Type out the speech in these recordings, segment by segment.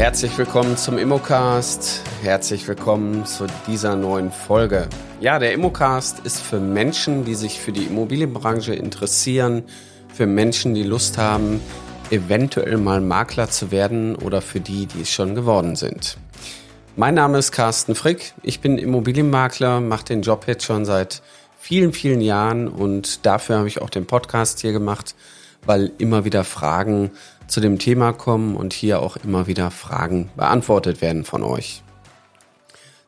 Herzlich willkommen zum Immocast. Herzlich willkommen zu dieser neuen Folge. Ja, der Immocast ist für Menschen, die sich für die Immobilienbranche interessieren, für Menschen, die Lust haben, eventuell mal Makler zu werden oder für die, die es schon geworden sind. Mein Name ist Carsten Frick. Ich bin Immobilienmakler, mache den Job jetzt schon seit vielen, vielen Jahren und dafür habe ich auch den Podcast hier gemacht, weil immer wieder Fragen zu dem Thema kommen und hier auch immer wieder Fragen beantwortet werden von euch.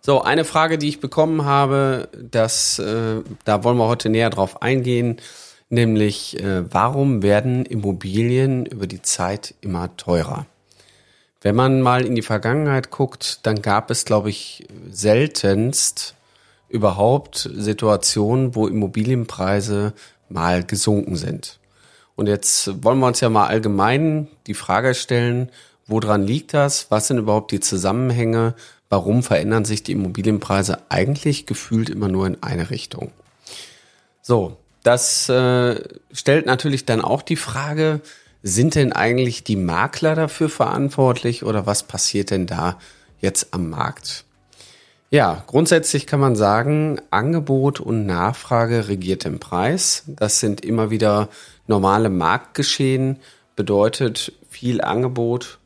So, eine Frage, die ich bekommen habe, das, äh, da wollen wir heute näher drauf eingehen, nämlich äh, warum werden Immobilien über die Zeit immer teurer? Wenn man mal in die Vergangenheit guckt, dann gab es, glaube ich, seltenst überhaupt Situationen, wo Immobilienpreise mal gesunken sind. Und jetzt wollen wir uns ja mal allgemein die Frage stellen, woran liegt das? Was sind überhaupt die Zusammenhänge? Warum verändern sich die Immobilienpreise eigentlich gefühlt immer nur in eine Richtung? So, das äh, stellt natürlich dann auch die Frage, sind denn eigentlich die Makler dafür verantwortlich oder was passiert denn da jetzt am Markt? Ja, grundsätzlich kann man sagen, Angebot und Nachfrage regiert den Preis. Das sind immer wieder normale Marktgeschehen, bedeutet viel Angebot,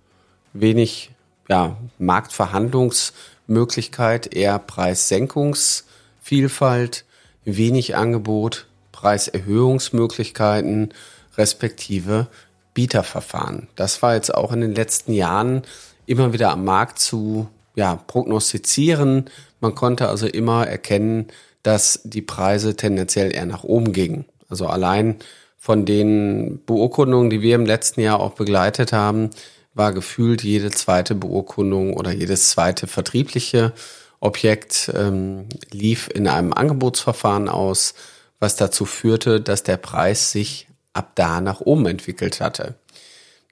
wenig ja, Marktverhandlungsmöglichkeit, eher Preissenkungsvielfalt, wenig Angebot, Preiserhöhungsmöglichkeiten, respektive Bieterverfahren. Das war jetzt auch in den letzten Jahren immer wieder am Markt zu ja, prognostizieren. Man konnte also immer erkennen, dass die Preise tendenziell eher nach oben gingen. Also allein von den Beurkundungen, die wir im letzten Jahr auch begleitet haben, war gefühlt jede zweite Beurkundung oder jedes zweite vertriebliche Objekt ähm, lief in einem Angebotsverfahren aus, was dazu führte, dass der Preis sich ab da nach oben entwickelt hatte.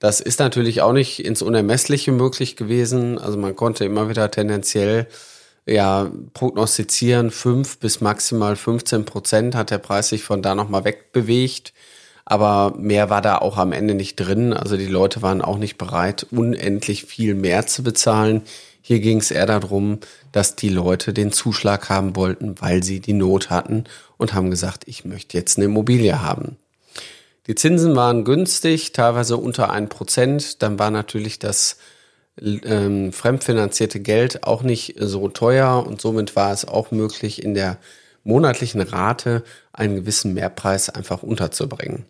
Das ist natürlich auch nicht ins Unermessliche möglich gewesen. Also man konnte immer wieder tendenziell ja prognostizieren, fünf bis maximal 15 Prozent hat der Preis sich von da nochmal wegbewegt. Aber mehr war da auch am Ende nicht drin. Also die Leute waren auch nicht bereit, unendlich viel mehr zu bezahlen. Hier ging es eher darum, dass die Leute den Zuschlag haben wollten, weil sie die Not hatten und haben gesagt, ich möchte jetzt eine Immobilie haben. Die Zinsen waren günstig, teilweise unter ein Prozent. Dann war natürlich das ähm, fremdfinanzierte Geld auch nicht so teuer und somit war es auch möglich, in der monatlichen Rate einen gewissen Mehrpreis einfach unterzubringen.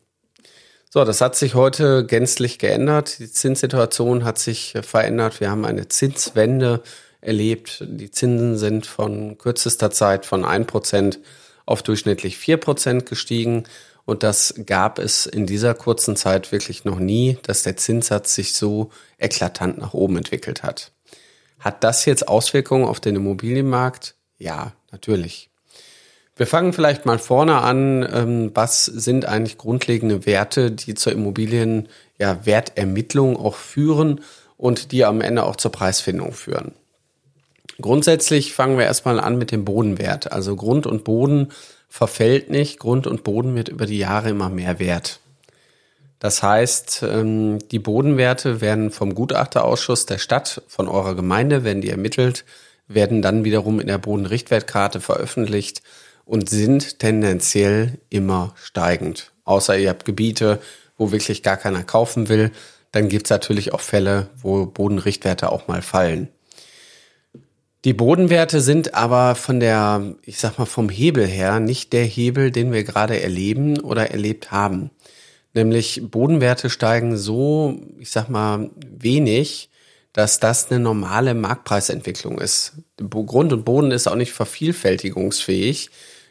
So, das hat sich heute gänzlich geändert. Die Zinssituation hat sich verändert. Wir haben eine Zinswende erlebt. Die Zinsen sind von kürzester Zeit von ein Prozent auf durchschnittlich vier Prozent gestiegen. Und das gab es in dieser kurzen Zeit wirklich noch nie, dass der Zinssatz sich so eklatant nach oben entwickelt hat. Hat das jetzt Auswirkungen auf den Immobilienmarkt? Ja, natürlich. Wir fangen vielleicht mal vorne an. Ähm, was sind eigentlich grundlegende Werte, die zur Immobilien ja, Wertermittlung auch führen und die am Ende auch zur Preisfindung führen? Grundsätzlich fangen wir erstmal an mit dem Bodenwert. Also Grund und Boden verfällt nicht. Grund und Boden wird über die Jahre immer mehr wert. Das heißt, ähm, die Bodenwerte werden vom Gutachterausschuss der Stadt, von eurer Gemeinde, werden die ermittelt, werden dann wiederum in der Bodenrichtwertkarte veröffentlicht und sind tendenziell immer steigend. Außer ihr habt Gebiete, wo wirklich gar keiner kaufen will, dann gibt es natürlich auch Fälle, wo Bodenrichtwerte auch mal fallen. Die Bodenwerte sind aber von der, ich sag mal, vom Hebel her nicht der Hebel, den wir gerade erleben oder erlebt haben. Nämlich Bodenwerte steigen so, ich sag mal, wenig, dass das eine normale Marktpreisentwicklung ist. Grund und Boden ist auch nicht vervielfältigungsfähig.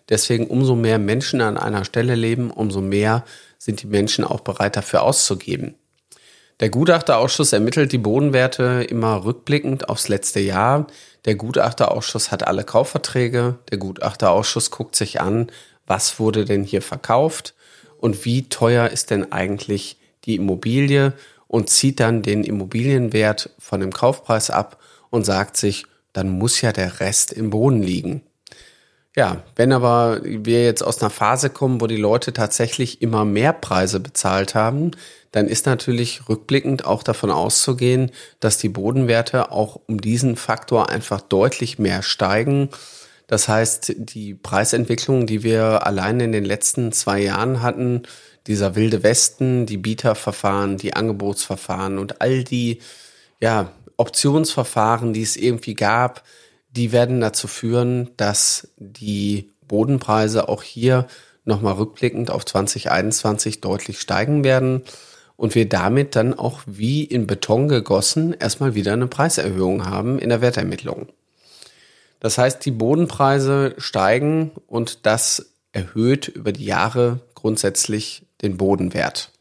Deswegen umso mehr Menschen an einer Stelle leben, umso mehr sind die Menschen auch bereit dafür auszugeben. Der Gutachterausschuss ermittelt die Bodenwerte immer rückblickend aufs letzte Jahr. Der Gutachterausschuss hat alle Kaufverträge. Der Gutachterausschuss guckt sich an, was wurde denn hier verkauft und wie teuer ist denn eigentlich die Immobilie und zieht dann den Immobilienwert von dem Kaufpreis ab und sagt sich, dann muss ja der Rest im Boden liegen. Ja, wenn aber wir jetzt aus einer Phase kommen, wo die Leute tatsächlich immer mehr Preise bezahlt haben, dann ist natürlich rückblickend auch davon auszugehen, dass die Bodenwerte auch um diesen Faktor einfach deutlich mehr steigen. Das heißt, die Preisentwicklung, die wir allein in den letzten zwei Jahren hatten, dieser wilde Westen, die Bieterverfahren, die Angebotsverfahren und all die ja, Optionsverfahren, die es irgendwie gab, die werden dazu führen, dass die Bodenpreise auch hier nochmal rückblickend auf 2021 deutlich steigen werden und wir damit dann auch wie in Beton gegossen erstmal wieder eine Preiserhöhung haben in der Wertermittlung. Das heißt, die Bodenpreise steigen und das erhöht über die Jahre grundsätzlich den Bodenwert.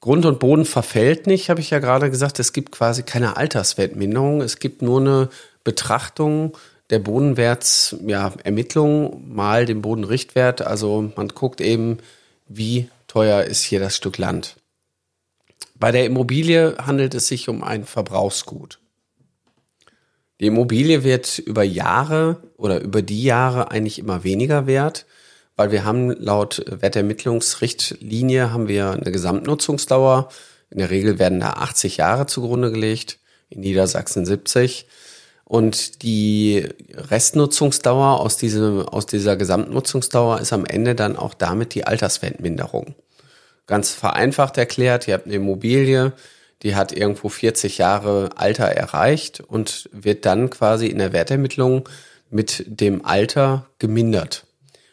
Grund und Boden verfällt nicht, habe ich ja gerade gesagt. Es gibt quasi keine Alterswertminderung. Es gibt nur eine Betrachtung der Bodenwertsermittlung ja, mal den Bodenrichtwert. Also man guckt eben, wie teuer ist hier das Stück Land. Bei der Immobilie handelt es sich um ein Verbrauchsgut. Die Immobilie wird über Jahre oder über die Jahre eigentlich immer weniger wert, weil wir haben laut Wertermittlungsrichtlinie haben wir eine Gesamtnutzungsdauer. In der Regel werden da 80 Jahre zugrunde gelegt, in Niedersachsen 70. Und die Restnutzungsdauer aus, diesem, aus dieser Gesamtnutzungsdauer ist am Ende dann auch damit die Alterswertminderung. Ganz vereinfacht erklärt, ihr habt eine Immobilie, die hat irgendwo 40 Jahre Alter erreicht und wird dann quasi in der Wertermittlung mit dem Alter gemindert.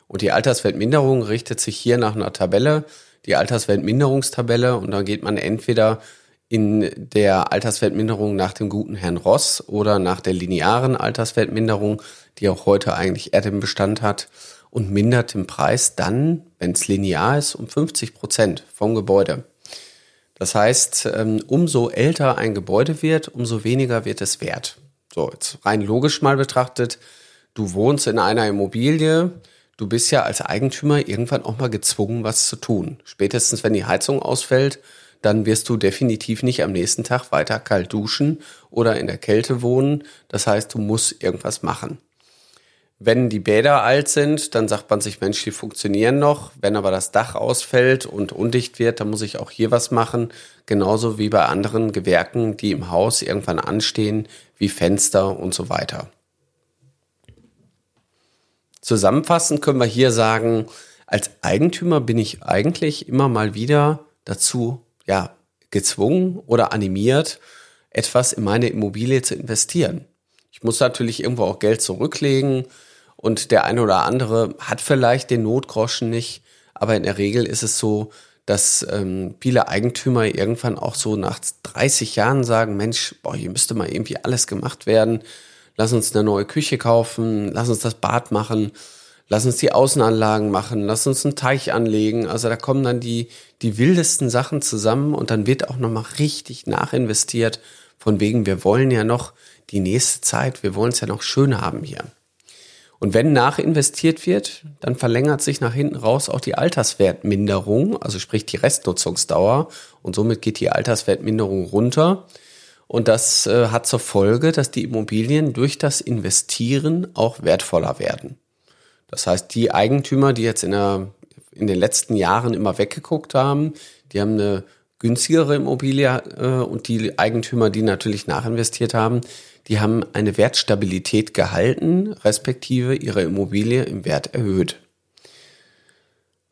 Und die Alterswertminderung richtet sich hier nach einer Tabelle, die Alterswertminderungstabelle, und da geht man entweder in der Alterswertminderung nach dem guten Herrn Ross oder nach der linearen Alterswertminderung, die auch heute eigentlich eher den Bestand hat, und mindert den Preis dann, wenn es linear ist, um 50 Prozent vom Gebäude. Das heißt, ähm, umso älter ein Gebäude wird, umso weniger wird es wert. So, jetzt rein logisch mal betrachtet, du wohnst in einer Immobilie, du bist ja als Eigentümer irgendwann auch mal gezwungen, was zu tun. Spätestens, wenn die Heizung ausfällt, dann wirst du definitiv nicht am nächsten Tag weiter kalt duschen oder in der Kälte wohnen. Das heißt, du musst irgendwas machen. Wenn die Bäder alt sind, dann sagt man sich, Mensch, die funktionieren noch. Wenn aber das Dach ausfällt und undicht wird, dann muss ich auch hier was machen. Genauso wie bei anderen Gewerken, die im Haus irgendwann anstehen, wie Fenster und so weiter. Zusammenfassend können wir hier sagen, als Eigentümer bin ich eigentlich immer mal wieder dazu ja, gezwungen oder animiert, etwas in meine Immobilie zu investieren. Ich muss natürlich irgendwo auch Geld zurücklegen und der eine oder andere hat vielleicht den Notgroschen nicht, aber in der Regel ist es so, dass ähm, viele Eigentümer irgendwann auch so nach 30 Jahren sagen, Mensch, boah, hier müsste mal irgendwie alles gemacht werden. Lass uns eine neue Küche kaufen, lass uns das Bad machen lass uns die Außenanlagen machen, lass uns einen Teich anlegen. Also da kommen dann die, die wildesten Sachen zusammen und dann wird auch nochmal richtig nachinvestiert. Von wegen, wir wollen ja noch die nächste Zeit, wir wollen es ja noch schön haben hier. Und wenn nachinvestiert wird, dann verlängert sich nach hinten raus auch die Alterswertminderung, also sprich die Restnutzungsdauer und somit geht die Alterswertminderung runter. Und das äh, hat zur Folge, dass die Immobilien durch das Investieren auch wertvoller werden. Das heißt, die Eigentümer, die jetzt in, der, in den letzten Jahren immer weggeguckt haben, die haben eine günstigere Immobilie äh, und die Eigentümer, die natürlich nachinvestiert haben, die haben eine Wertstabilität gehalten, respektive ihre Immobilie im Wert erhöht.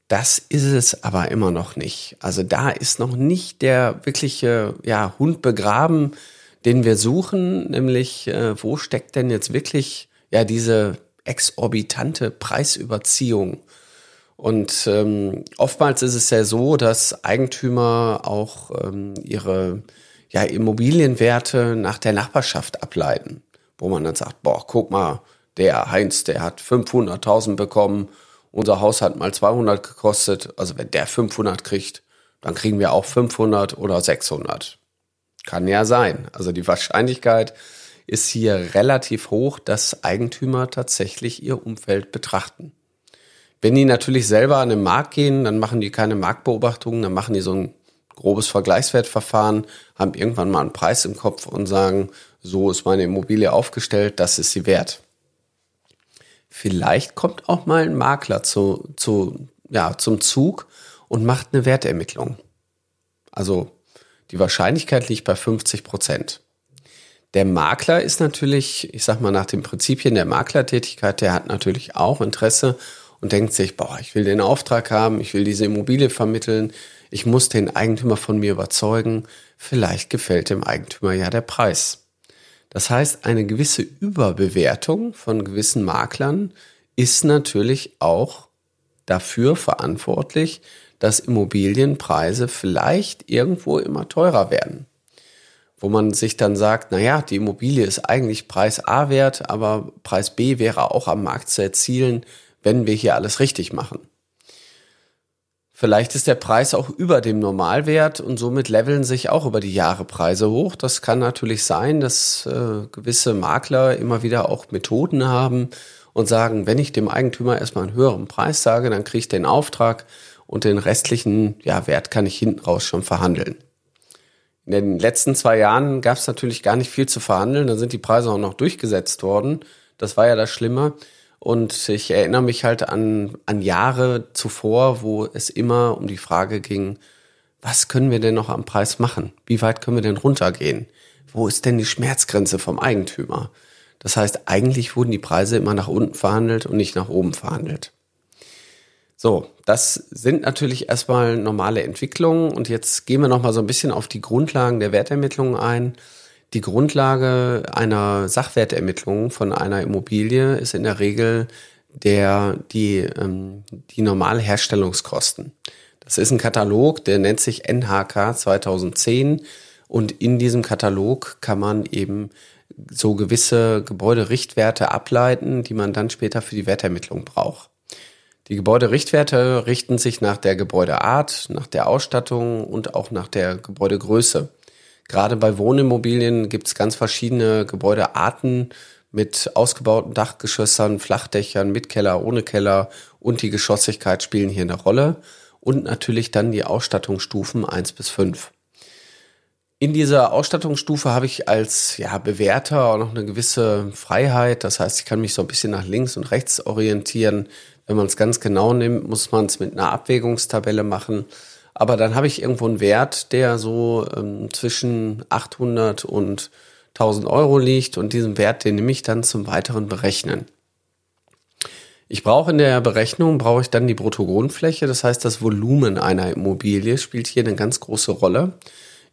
Das ist es aber immer noch nicht. Also da ist noch nicht der wirkliche ja, Hund begraben, den wir suchen, nämlich äh, wo steckt denn jetzt wirklich ja diese exorbitante Preisüberziehung. Und ähm, oftmals ist es ja so, dass Eigentümer auch ähm, ihre ja, Immobilienwerte nach der Nachbarschaft ableiten, wo man dann sagt, boah, guck mal, der Heinz, der hat 500.000 bekommen, unser Haus hat mal 200 gekostet, also wenn der 500 kriegt, dann kriegen wir auch 500 oder 600. Kann ja sein. Also die Wahrscheinlichkeit, ist hier relativ hoch, dass Eigentümer tatsächlich ihr Umfeld betrachten. Wenn die natürlich selber an den Markt gehen, dann machen die keine Marktbeobachtungen, dann machen die so ein grobes Vergleichswertverfahren, haben irgendwann mal einen Preis im Kopf und sagen, so ist meine Immobilie aufgestellt, das ist sie wert. vielleicht kommt auch mal ein Makler zu, zu, ja, zum Zug und macht eine Wertermittlung. Also die Wahrscheinlichkeit liegt bei 50 Prozent. Der Makler ist natürlich, ich sag mal, nach den Prinzipien der Maklertätigkeit, der hat natürlich auch Interesse und denkt sich, boah, ich will den Auftrag haben, ich will diese Immobilie vermitteln, ich muss den Eigentümer von mir überzeugen, vielleicht gefällt dem Eigentümer ja der Preis. Das heißt, eine gewisse Überbewertung von gewissen Maklern ist natürlich auch dafür verantwortlich, dass Immobilienpreise vielleicht irgendwo immer teurer werden. Wo man sich dann sagt, na ja, die Immobilie ist eigentlich Preis A wert, aber Preis B wäre auch am Markt zu erzielen, wenn wir hier alles richtig machen. Vielleicht ist der Preis auch über dem Normalwert und somit leveln sich auch über die Jahre Preise hoch. Das kann natürlich sein, dass äh, gewisse Makler immer wieder auch Methoden haben und sagen, wenn ich dem Eigentümer erstmal einen höheren Preis sage, dann kriege ich den Auftrag und den restlichen ja, Wert kann ich hinten raus schon verhandeln. In den letzten zwei Jahren gab es natürlich gar nicht viel zu verhandeln, da sind die Preise auch noch durchgesetzt worden. Das war ja das Schlimme. Und ich erinnere mich halt an, an Jahre zuvor, wo es immer um die Frage ging, was können wir denn noch am Preis machen? Wie weit können wir denn runtergehen? Wo ist denn die Schmerzgrenze vom Eigentümer? Das heißt, eigentlich wurden die Preise immer nach unten verhandelt und nicht nach oben verhandelt. So, das sind natürlich erstmal normale Entwicklungen und jetzt gehen wir noch mal so ein bisschen auf die Grundlagen der Wertermittlung ein. Die Grundlage einer Sachwertermittlung von einer Immobilie ist in der Regel der, die, ähm, die normale Herstellungskosten. Das ist ein Katalog, der nennt sich NHK 2010 und in diesem Katalog kann man eben so gewisse Gebäuderichtwerte ableiten, die man dann später für die Wertermittlung braucht. Die Gebäuderichtwerte richten sich nach der Gebäudeart, nach der Ausstattung und auch nach der Gebäudegröße. Gerade bei Wohnimmobilien gibt es ganz verschiedene Gebäudearten mit ausgebauten Dachgeschossern, Flachdächern, mit Keller, ohne Keller und die Geschossigkeit spielen hier eine Rolle. Und natürlich dann die Ausstattungsstufen eins bis fünf. In dieser Ausstattungsstufe habe ich als ja, Bewerter auch noch eine gewisse Freiheit. Das heißt, ich kann mich so ein bisschen nach links und rechts orientieren. Wenn man es ganz genau nimmt, muss man es mit einer Abwägungstabelle machen. Aber dann habe ich irgendwo einen Wert, der so ähm, zwischen 800 und 1000 Euro liegt und diesen Wert, den nehme ich dann zum weiteren Berechnen. Ich brauche in der Berechnung, brauche ich dann die Bruttogrundfläche, das heißt das Volumen einer Immobilie spielt hier eine ganz große Rolle.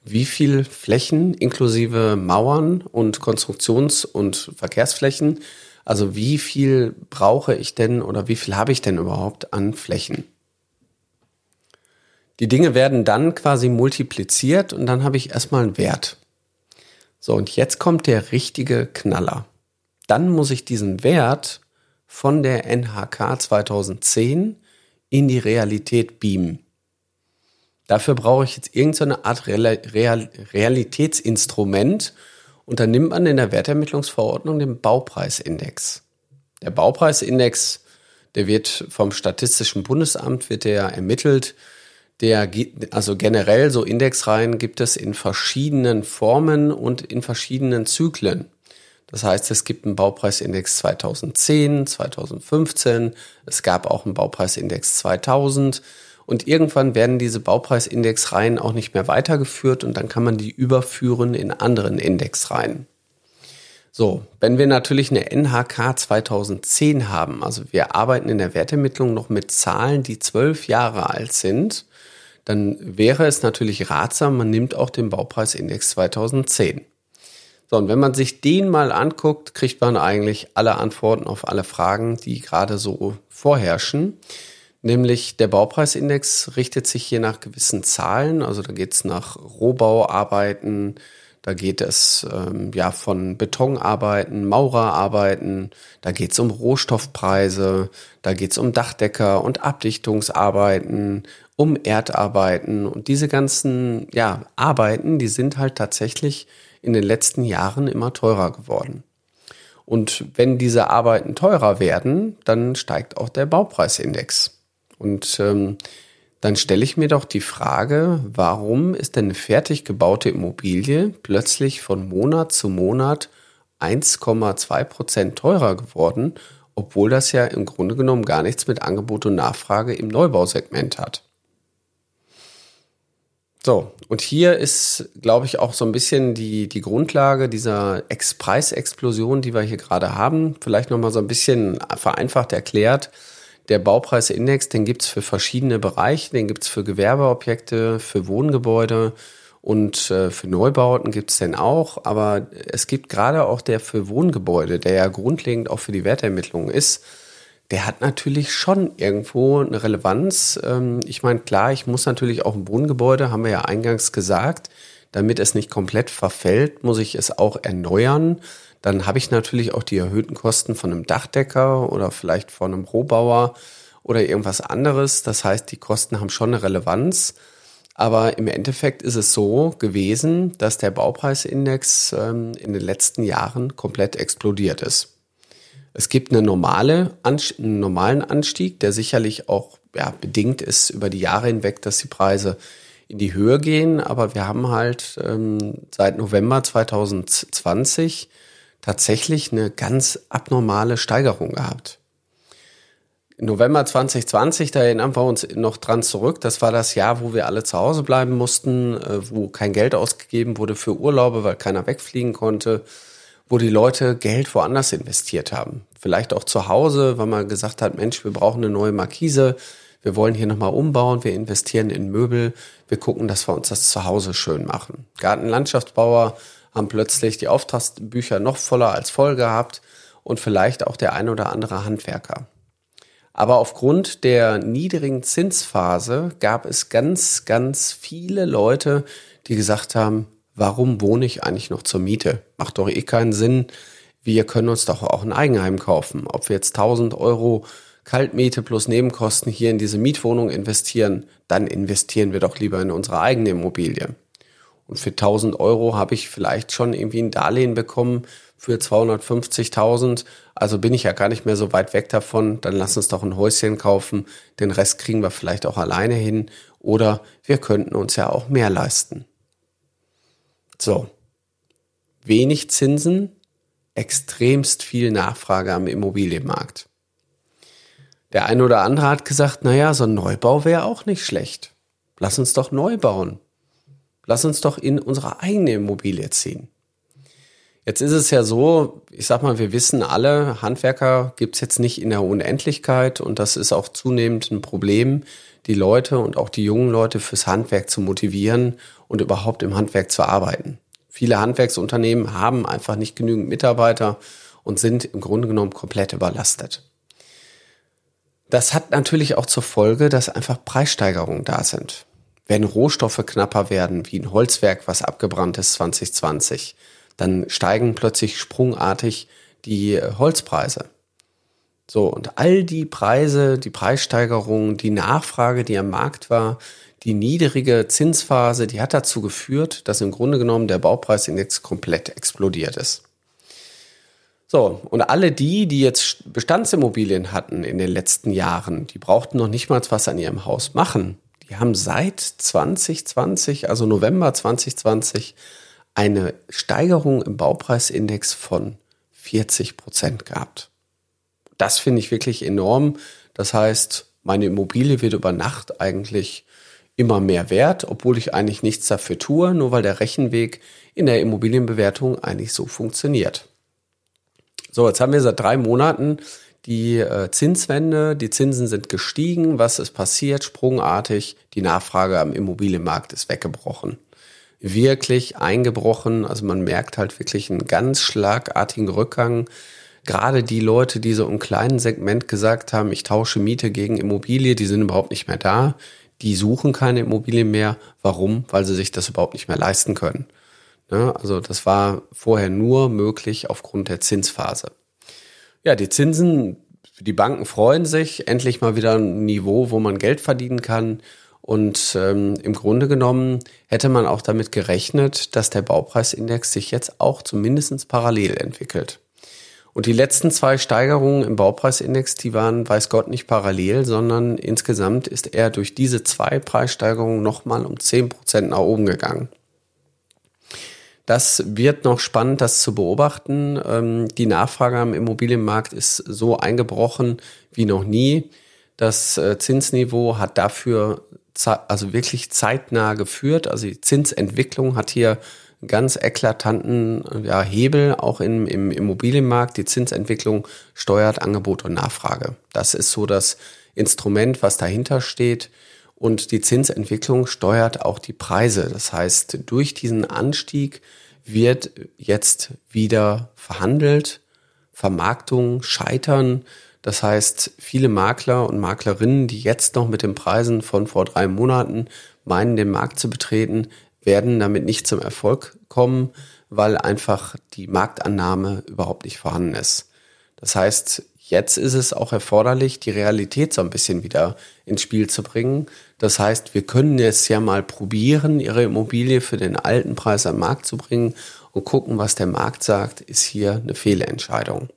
Wie viel Flächen inklusive Mauern und Konstruktions- und Verkehrsflächen, also wie viel brauche ich denn oder wie viel habe ich denn überhaupt an Flächen? Die Dinge werden dann quasi multipliziert und dann habe ich erstmal einen Wert. So, und jetzt kommt der richtige Knaller. Dann muss ich diesen Wert von der NHK 2010 in die Realität beamen. Dafür brauche ich jetzt irgendeine Art Real Real Realitätsinstrument und dann nimmt man in der Wertermittlungsverordnung den Baupreisindex. Der Baupreisindex, der wird vom Statistischen Bundesamt wird der ermittelt der, also generell so Indexreihen gibt es in verschiedenen Formen und in verschiedenen Zyklen. Das heißt, es gibt einen Baupreisindex 2010, 2015, es gab auch einen Baupreisindex 2000 und irgendwann werden diese Baupreisindexreihen auch nicht mehr weitergeführt und dann kann man die überführen in anderen Indexreihen. So, wenn wir natürlich eine NHK 2010 haben, also wir arbeiten in der Wertermittlung noch mit Zahlen, die zwölf Jahre alt sind, dann wäre es natürlich ratsam, man nimmt auch den Baupreisindex 2010. So, und wenn man sich den mal anguckt, kriegt man eigentlich alle Antworten auf alle Fragen, die gerade so vorherrschen. Nämlich der Baupreisindex richtet sich hier nach gewissen Zahlen, also da geht es nach Rohbauarbeiten, da geht es ähm, ja von Betonarbeiten, Maurerarbeiten, da geht es um Rohstoffpreise, da geht es um Dachdecker und Abdichtungsarbeiten um Erdarbeiten und diese ganzen ja, Arbeiten, die sind halt tatsächlich in den letzten Jahren immer teurer geworden. Und wenn diese Arbeiten teurer werden, dann steigt auch der Baupreisindex. Und ähm, dann stelle ich mir doch die Frage, warum ist denn eine fertig gebaute Immobilie plötzlich von Monat zu Monat 1,2 Prozent teurer geworden, obwohl das ja im Grunde genommen gar nichts mit Angebot und Nachfrage im Neubausegment hat. So, und hier ist, glaube ich, auch so ein bisschen die, die Grundlage dieser Ex Preisexplosion, die wir hier gerade haben. Vielleicht nochmal so ein bisschen vereinfacht erklärt. Der Baupreisindex, den gibt's für verschiedene Bereiche, den gibt's für Gewerbeobjekte, für Wohngebäude und äh, für Neubauten gibt's den auch. Aber es gibt gerade auch der für Wohngebäude, der ja grundlegend auch für die Wertermittlung ist, der hat natürlich schon irgendwo eine Relevanz. Ähm, ich meine, klar, ich muss natürlich auch ein Wohngebäude, haben wir ja eingangs gesagt, damit es nicht komplett verfällt, muss ich es auch erneuern. Dann habe ich natürlich auch die erhöhten Kosten von einem Dachdecker oder vielleicht von einem Rohbauer oder irgendwas anderes. Das heißt, die Kosten haben schon eine Relevanz. Aber im Endeffekt ist es so gewesen, dass der Baupreisindex ähm, in den letzten Jahren komplett explodiert ist. Es gibt eine normale, einen normalen Anstieg, der sicherlich auch ja, bedingt ist über die Jahre hinweg, dass die Preise in die Höhe gehen. Aber wir haben halt ähm, seit November 2020 tatsächlich eine ganz abnormale Steigerung gehabt. November 2020, da erinnern wir uns noch dran zurück, das war das Jahr, wo wir alle zu Hause bleiben mussten, äh, wo kein Geld ausgegeben wurde für Urlaube, weil keiner wegfliegen konnte wo die Leute Geld woanders investiert haben. Vielleicht auch zu Hause, weil man gesagt hat, Mensch, wir brauchen eine neue Markise, wir wollen hier nochmal umbauen, wir investieren in Möbel, wir gucken, dass wir uns das zu Hause schön machen. Gartenlandschaftsbauer haben plötzlich die Auftragsbücher noch voller als voll gehabt und vielleicht auch der ein oder andere Handwerker. Aber aufgrund der niedrigen Zinsphase gab es ganz, ganz viele Leute, die gesagt haben, warum wohne ich eigentlich noch zur Miete? Macht doch eh keinen Sinn. Wir können uns doch auch ein Eigenheim kaufen. Ob wir jetzt 1000 Euro Kaltmiete plus Nebenkosten hier in diese Mietwohnung investieren, dann investieren wir doch lieber in unsere eigene Immobilie. Und für 1000 Euro habe ich vielleicht schon irgendwie ein Darlehen bekommen für 250.000. Also bin ich ja gar nicht mehr so weit weg davon. Dann lass uns doch ein Häuschen kaufen. Den Rest kriegen wir vielleicht auch alleine hin. Oder wir könnten uns ja auch mehr leisten. So. Wenig Zinsen, extremst viel Nachfrage am Immobilienmarkt. Der eine oder andere hat gesagt, naja, so ein Neubau wäre auch nicht schlecht. Lass uns doch neu bauen. Lass uns doch in unsere eigene Immobilie ziehen. Jetzt ist es ja so, ich sag mal, wir wissen alle, Handwerker gibt's jetzt nicht in der Unendlichkeit und das ist auch zunehmend ein Problem, die Leute und auch die jungen Leute fürs Handwerk zu motivieren und überhaupt im Handwerk zu arbeiten. Viele Handwerksunternehmen haben einfach nicht genügend Mitarbeiter und sind im Grunde genommen komplett überlastet. Das hat natürlich auch zur Folge, dass einfach Preissteigerungen da sind. Wenn Rohstoffe knapper werden, wie ein Holzwerk, was abgebrannt ist 2020, dann steigen plötzlich sprungartig die Holzpreise. So, und all die Preise, die Preissteigerungen, die Nachfrage, die am Markt war, die niedrige Zinsphase, die hat dazu geführt, dass im Grunde genommen der Baupreisindex komplett explodiert ist. So, und alle die, die jetzt Bestandsimmobilien hatten in den letzten Jahren, die brauchten noch nicht mal was an ihrem Haus machen. Die haben seit 2020, also November 2020, eine Steigerung im Baupreisindex von 40 Prozent gehabt. Das finde ich wirklich enorm. Das heißt, meine Immobilie wird über Nacht eigentlich immer mehr wert, obwohl ich eigentlich nichts dafür tue, nur weil der Rechenweg in der Immobilienbewertung eigentlich so funktioniert. So, jetzt haben wir seit drei Monaten die äh, Zinswende, die Zinsen sind gestiegen, was ist passiert? Sprungartig, die Nachfrage am Immobilienmarkt ist weggebrochen. Wirklich eingebrochen, also man merkt halt wirklich einen ganz schlagartigen Rückgang. Gerade die Leute, die so im kleinen Segment gesagt haben, ich tausche Miete gegen Immobilie, die sind überhaupt nicht mehr da die suchen keine Immobilien mehr. Warum? Weil sie sich das überhaupt nicht mehr leisten können. Ne? Also das war vorher nur möglich aufgrund der Zinsphase. Ja, die Zinsen, die Banken freuen sich, endlich mal wieder ein Niveau, wo man Geld verdienen kann. Und ähm, im Grunde genommen hätte man auch damit gerechnet, dass der Baupreisindex sich jetzt auch zumindest parallel entwickelt. Und die letzten zwei Steigerungen im Baupreisindex, die waren, weiß Gott, nicht parallel, sondern insgesamt ist er durch diese zwei Preissteigerungen nochmal um zehn Prozent nach oben gegangen. Das wird noch spannend, das zu beobachten. Ähm, die Nachfrage am Immobilienmarkt ist so eingebrochen wie noch nie. Das äh, Zinsniveau hat dafür also wirklich zeitnah geführt. Also die Zinsentwicklung hat hier ganz eklatanten ja, Hebel auch im, im Immobilienmarkt. Die Zinsentwicklung steuert Angebot und Nachfrage. Das ist so das Instrument, was dahinter steht. Und die Zinsentwicklung steuert auch die Preise. Das heißt, durch diesen Anstieg wird jetzt wieder verhandelt, Vermarktung scheitern. Das heißt, viele Makler und Maklerinnen, die jetzt noch mit den Preisen von vor drei Monaten meinen, den Markt zu betreten, werden damit nicht zum Erfolg kommen, weil einfach die Marktannahme überhaupt nicht vorhanden ist. Das heißt, Jetzt ist es auch erforderlich, die Realität so ein bisschen wieder ins Spiel zu bringen. Das heißt, wir können jetzt ja mal probieren, Ihre Immobilie für den alten Preis am Markt zu bringen und gucken, was der Markt sagt, ist hier eine Fehlentscheidung.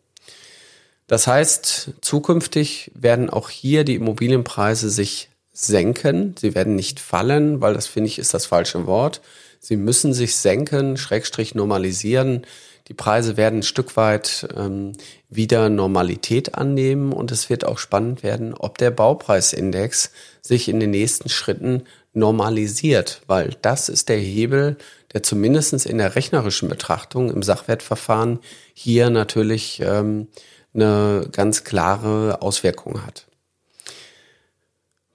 Das heißt, zukünftig werden auch hier die Immobilienpreise sich senken. Sie werden nicht fallen, weil das finde ich ist das falsche Wort. Sie müssen sich senken, Schrägstrich normalisieren. Die Preise werden ein Stück weit ähm, wieder Normalität annehmen und es wird auch spannend werden, ob der Baupreisindex sich in den nächsten Schritten normalisiert, weil das ist der Hebel, der zumindest in der rechnerischen Betrachtung im Sachwertverfahren hier natürlich ähm, eine ganz klare Auswirkung hat.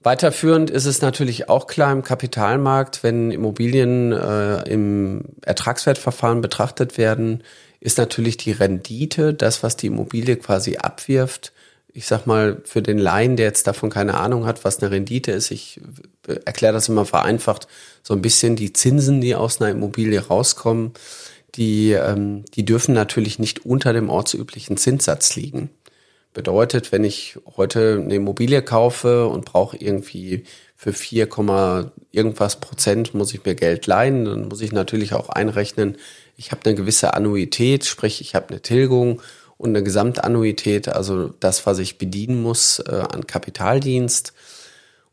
Weiterführend ist es natürlich auch klar im Kapitalmarkt, wenn Immobilien äh, im Ertragswertverfahren betrachtet werden, ist natürlich die Rendite, das, was die Immobilie quasi abwirft. Ich sag mal, für den Laien, der jetzt davon keine Ahnung hat, was eine Rendite ist, ich erkläre das immer vereinfacht, so ein bisschen die Zinsen, die aus einer Immobilie rauskommen, die, ähm, die dürfen natürlich nicht unter dem ortsüblichen Zinssatz liegen. Bedeutet, wenn ich heute eine Immobilie kaufe und brauche irgendwie für 4, irgendwas Prozent muss ich mir Geld leihen, dann muss ich natürlich auch einrechnen, ich habe eine gewisse Annuität, sprich ich habe eine Tilgung und eine Gesamtannuität, also das, was ich bedienen muss äh, an Kapitaldienst.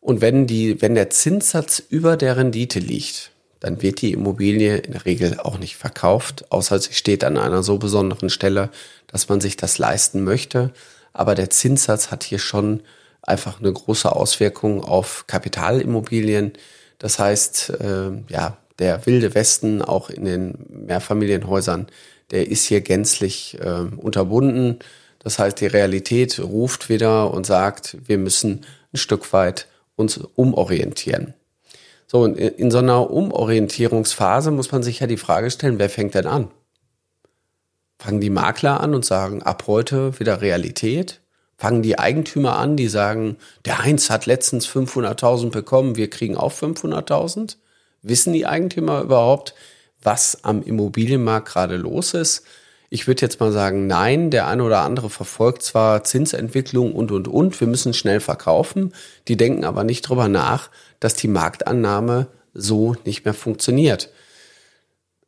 Und wenn die, wenn der Zinssatz über der Rendite liegt, dann wird die Immobilie in der Regel auch nicht verkauft, außer sie steht an einer so besonderen Stelle, dass man sich das leisten möchte aber der Zinssatz hat hier schon einfach eine große Auswirkung auf Kapitalimmobilien. Das heißt, äh, ja, der wilde Westen auch in den Mehrfamilienhäusern, der ist hier gänzlich äh, unterbunden. Das heißt, die Realität ruft wieder und sagt, wir müssen ein Stück weit uns umorientieren. So, und in so einer Umorientierungsphase muss man sich ja die Frage stellen, wer fängt denn an? Fangen die Makler an und sagen, ab heute wieder Realität? Fangen die Eigentümer an, die sagen, der Heinz hat letztens 500.000 bekommen, wir kriegen auch 500.000? Wissen die Eigentümer überhaupt, was am Immobilienmarkt gerade los ist? Ich würde jetzt mal sagen, nein, der eine oder andere verfolgt zwar Zinsentwicklung und, und, und, wir müssen schnell verkaufen, die denken aber nicht drüber nach, dass die Marktannahme so nicht mehr funktioniert.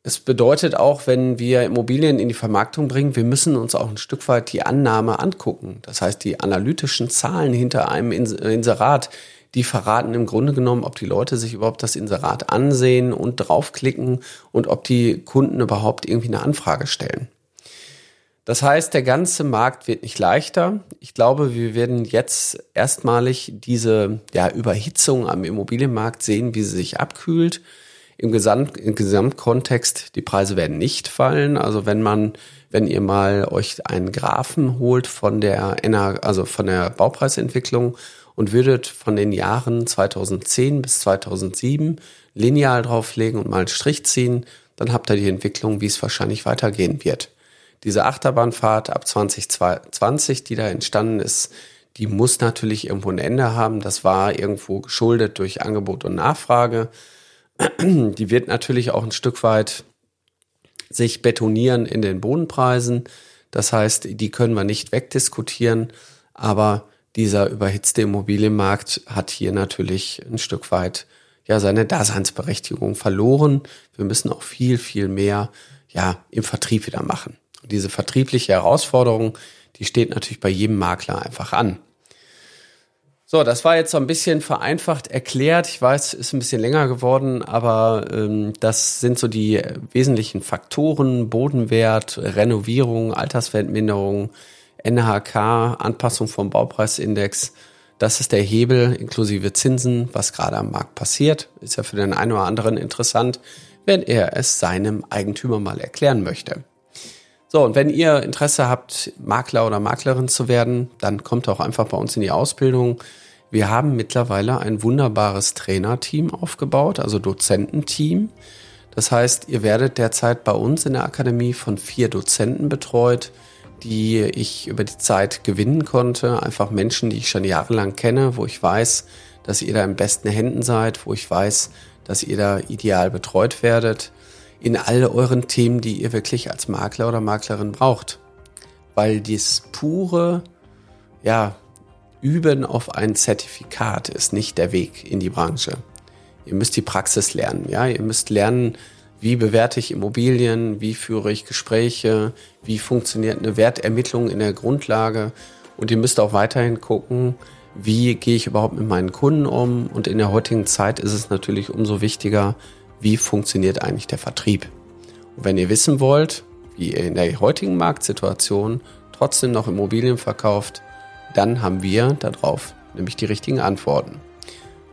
Es bedeutet auch, wenn wir Immobilien in die Vermarktung bringen, wir müssen uns auch ein Stück weit die Annahme angucken. Das heißt, die analytischen Zahlen hinter einem Inserat, die verraten im Grunde genommen, ob die Leute sich überhaupt das Inserat ansehen und draufklicken und ob die Kunden überhaupt irgendwie eine Anfrage stellen. Das heißt, der ganze Markt wird nicht leichter. Ich glaube, wir werden jetzt erstmalig diese ja, Überhitzung am Immobilienmarkt sehen, wie sie sich abkühlt im, Gesamt, im Gesamtkontext, die Preise werden nicht fallen. Also wenn man, wenn ihr mal euch einen Graphen holt von der, also von der Baupreisentwicklung und würdet von den Jahren 2010 bis 2007 lineal drauflegen und mal einen Strich ziehen, dann habt ihr die Entwicklung, wie es wahrscheinlich weitergehen wird. Diese Achterbahnfahrt ab 2020, die da entstanden ist, die muss natürlich irgendwo ein Ende haben. Das war irgendwo geschuldet durch Angebot und Nachfrage die wird natürlich auch ein Stück weit sich betonieren in den Bodenpreisen. Das heißt, die können wir nicht wegdiskutieren, aber dieser überhitzte Immobilienmarkt hat hier natürlich ein Stück weit ja seine Daseinsberechtigung verloren. Wir müssen auch viel, viel mehr ja im Vertrieb wieder machen. Und diese vertriebliche Herausforderung, die steht natürlich bei jedem Makler einfach an. So, das war jetzt so ein bisschen vereinfacht erklärt. Ich weiß, ist ein bisschen länger geworden, aber ähm, das sind so die wesentlichen Faktoren: Bodenwert, Renovierung, Alterswertminderung, NHK, Anpassung vom Baupreisindex. Das ist der Hebel inklusive Zinsen, was gerade am Markt passiert. Ist ja für den einen oder anderen interessant, wenn er es seinem Eigentümer mal erklären möchte. So, und wenn ihr Interesse habt, Makler oder Maklerin zu werden, dann kommt auch einfach bei uns in die Ausbildung. Wir haben mittlerweile ein wunderbares Trainerteam aufgebaut, also Dozententeam. Das heißt, ihr werdet derzeit bei uns in der Akademie von vier Dozenten betreut, die ich über die Zeit gewinnen konnte. Einfach Menschen, die ich schon jahrelang kenne, wo ich weiß, dass ihr da in besten Händen seid, wo ich weiß, dass ihr da ideal betreut werdet in all euren Themen, die ihr wirklich als Makler oder Maklerin braucht. Weil dies pure, ja, Üben auf ein Zertifikat ist nicht der Weg in die Branche. Ihr müsst die Praxis lernen, ja. Ihr müsst lernen, wie bewerte ich Immobilien, wie führe ich Gespräche, wie funktioniert eine Wertermittlung in der Grundlage. Und ihr müsst auch weiterhin gucken, wie gehe ich überhaupt mit meinen Kunden um. Und in der heutigen Zeit ist es natürlich umso wichtiger, wie funktioniert eigentlich der Vertrieb. Und wenn ihr wissen wollt, wie ihr in der heutigen Marktsituation trotzdem noch Immobilien verkauft, dann haben wir darauf nämlich die richtigen Antworten.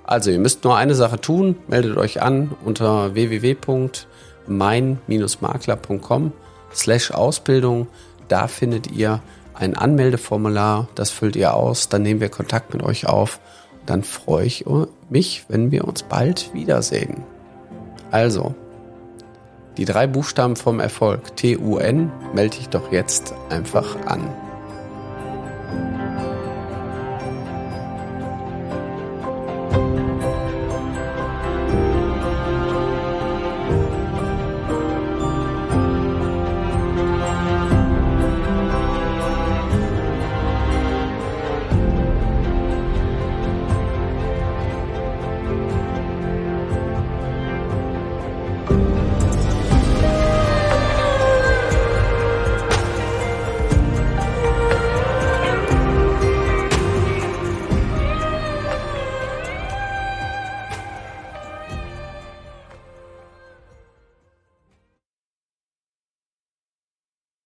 Also ihr müsst nur eine Sache tun, meldet euch an unter www.mein-makler.com slash Ausbildung. Da findet ihr ein Anmeldeformular, das füllt ihr aus, dann nehmen wir Kontakt mit euch auf. Dann freue ich mich, wenn wir uns bald wiedersehen. Also, die drei Buchstaben vom Erfolg, T-U-N, melde dich doch jetzt einfach an.